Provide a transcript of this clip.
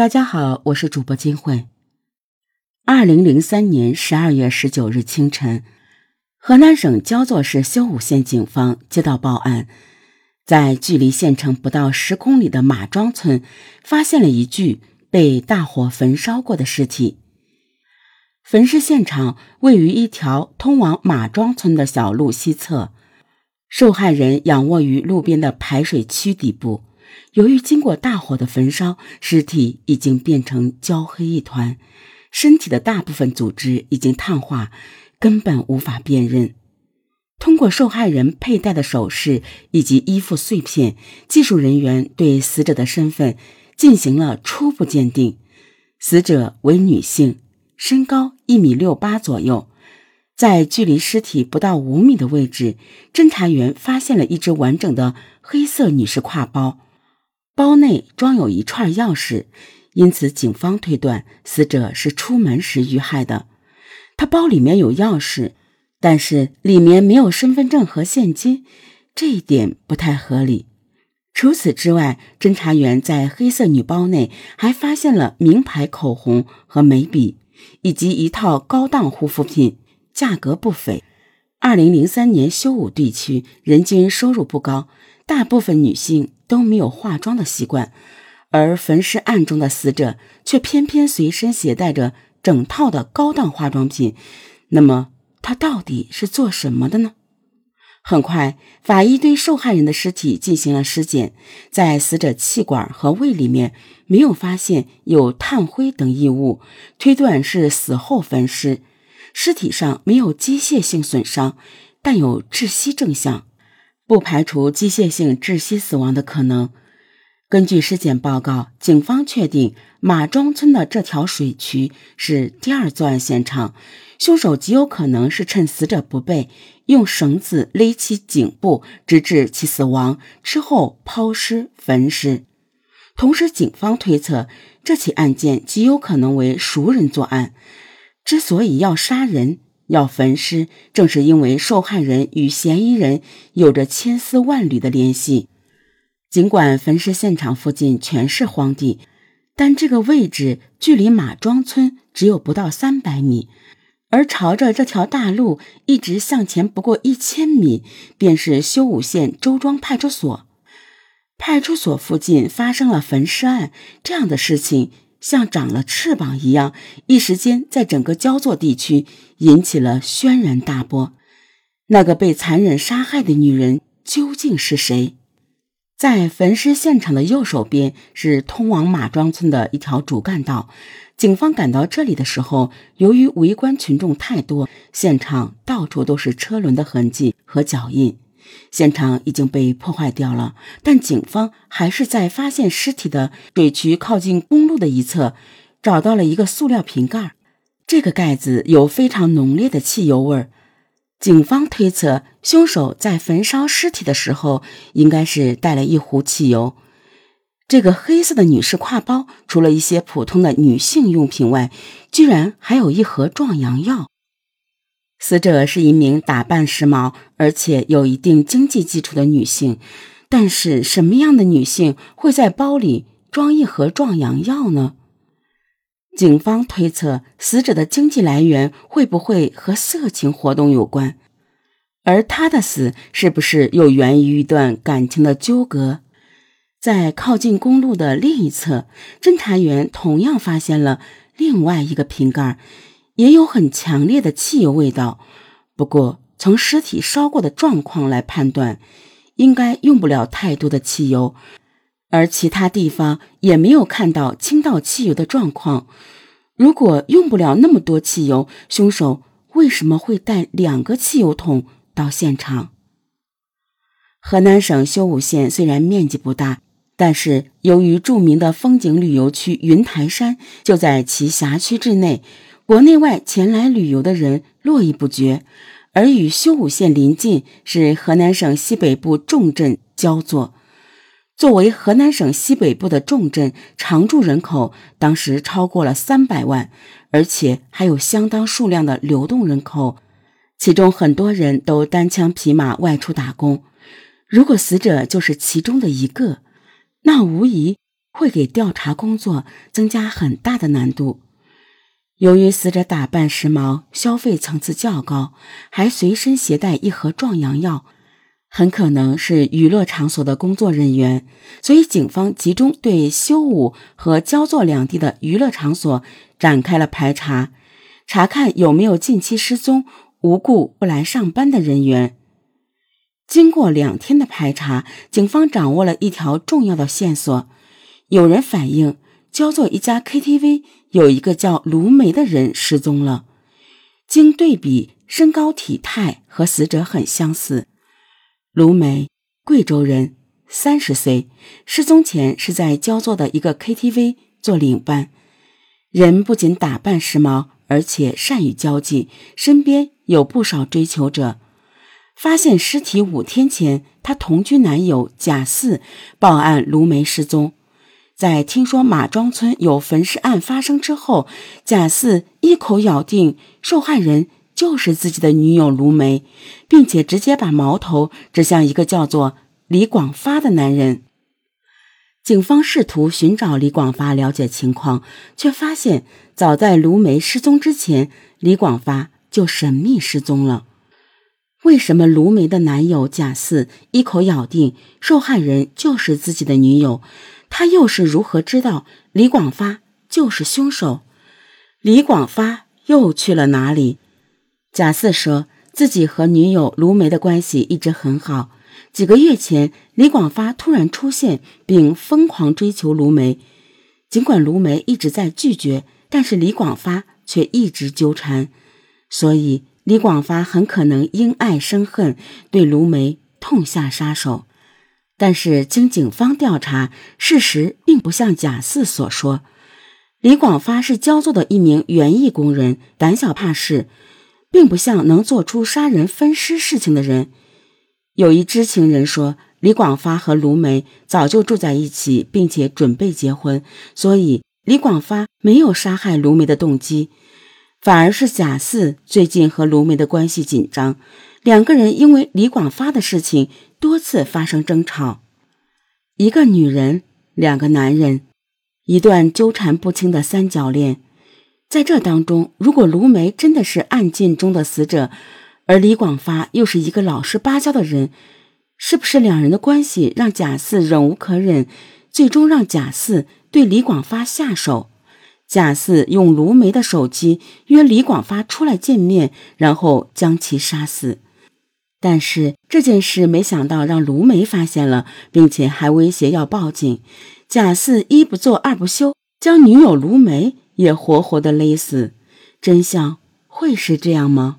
大家好，我是主播金慧。二零零三年十二月十九日清晨，河南省焦作市修武县警方接到报案，在距离县城不到十公里的马庄村，发现了一具被大火焚烧过的尸体。焚尸现场位于一条通往马庄村的小路西侧，受害人仰卧于路边的排水渠底部。由于经过大火的焚烧，尸体已经变成焦黑一团，身体的大部分组织已经碳化，根本无法辨认。通过受害人佩戴的首饰以及衣服碎片，技术人员对死者的身份进行了初步鉴定。死者为女性，身高一米六八左右。在距离尸体不到五米的位置，侦查员发现了一只完整的黑色女士挎包。包内装有一串钥匙，因此警方推断死者是出门时遇害的。他包里面有钥匙，但是里面没有身份证和现金，这一点不太合理。除此之外，侦查员在黑色女包内还发现了名牌口红和眉笔，以及一套高档护肤品，价格不菲。二零零三年修武地区人均收入不高，大部分女性。都没有化妆的习惯，而焚尸案中的死者却偏偏随身携带着整套的高档化妆品。那么，他到底是做什么的呢？很快，法医对受害人的尸体进行了尸检，在死者气管和胃里面没有发现有炭灰等异物，推断是死后焚尸。尸体上没有机械性损伤，但有窒息症象。不排除机械性窒息死亡的可能。根据尸检报告，警方确定马庄村的这条水渠是第二作案现场，凶手极有可能是趁死者不备，用绳子勒其颈部，直至其死亡之后抛尸焚尸。同时，警方推测这起案件极有可能为熟人作案。之所以要杀人。要焚尸，正是因为受害人与嫌疑人有着千丝万缕的联系。尽管焚尸现场附近全是荒地，但这个位置距离马庄村只有不到三百米，而朝着这条大路一直向前不过一千米，便是修武县周庄派出所。派出所附近发生了焚尸案，这样的事情。像长了翅膀一样，一时间在整个焦作地区引起了轩然大波。那个被残忍杀害的女人究竟是谁？在焚尸现场的右手边是通往马庄村的一条主干道。警方赶到这里的时候，由于围观群众太多，现场到处都是车轮的痕迹和脚印。现场已经被破坏掉了，但警方还是在发现尸体的水渠靠近公路的一侧，找到了一个塑料瓶盖。这个盖子有非常浓烈的汽油味儿。警方推测，凶手在焚烧尸体的时候，应该是带了一壶汽油。这个黑色的女士挎包，除了一些普通的女性用品外，居然还有一盒壮阳药。死者是一名打扮时髦而且有一定经济基础的女性，但是什么样的女性会在包里装一盒壮阳药呢？警方推测，死者的经济来源会不会和色情活动有关？而她的死是不是又源于一段感情的纠葛？在靠近公路的另一侧，侦查员同样发现了另外一个瓶盖。也有很强烈的汽油味道，不过从尸体烧过的状况来判断，应该用不了太多的汽油，而其他地方也没有看到倾倒汽油的状况。如果用不了那么多汽油，凶手为什么会带两个汽油桶到现场？河南省修武县虽然面积不大，但是由于著名的风景旅游区云台山就在其辖区之内。国内外前来旅游的人络绎不绝，而与修武县临近是河南省西北部重镇焦作。作为河南省西北部的重镇，常住人口当时超过了三百万，而且还有相当数量的流动人口，其中很多人都单枪匹马外出打工。如果死者就是其中的一个，那无疑会给调查工作增加很大的难度。由于死者打扮时髦，消费层次较高，还随身携带一盒壮阳药，很可能是娱乐场所的工作人员。所以，警方集中对修武和焦作两地的娱乐场所展开了排查，查看有没有近期失踪、无故不来上班的人员。经过两天的排查，警方掌握了一条重要的线索：有人反映。焦作一家 KTV 有一个叫卢梅的人失踪了。经对比，身高体态和死者很相似。卢梅，贵州人，三十岁，失踪前是在焦作的一个 KTV 做领班。人不仅打扮时髦，而且善于交际，身边有不少追求者。发现尸体五天前，她同居男友贾四报案卢梅失踪。在听说马庄村有焚尸案发生之后，贾四一口咬定受害人就是自己的女友卢梅，并且直接把矛头指向一个叫做李广发的男人。警方试图寻找李广发了解情况，却发现早在卢梅失踪之前，李广发就神秘失踪了。为什么卢梅的男友贾四一口咬定受害人就是自己的女友？他又是如何知道李广发就是凶手？李广发又去了哪里？贾四说自己和女友卢梅的关系一直很好。几个月前，李广发突然出现，并疯狂追求卢梅。尽管卢梅一直在拒绝，但是李广发却一直纠缠。所以，李广发很可能因爱生恨，对卢梅痛下杀手。但是经警方调查，事实并不像贾四所说。李广发是焦作的一名园艺工人，胆小怕事，并不像能做出杀人分尸事情的人。有一知情人说，李广发和卢梅早就住在一起，并且准备结婚，所以李广发没有杀害卢梅的动机，反而是贾四最近和卢梅的关系紧张。两个人因为李广发的事情多次发生争吵，一个女人，两个男人，一段纠缠不清的三角恋。在这当中，如果卢梅真的是案件中的死者，而李广发又是一个老实巴交的人，是不是两人的关系让贾四忍无可忍，最终让贾四对李广发下手？贾四用卢梅的手机约李广发出来见面，然后将其杀死。但是这件事没想到让卢梅发现了，并且还威胁要报警。贾四一不做二不休，将女友卢梅也活活的勒死。真相会是这样吗？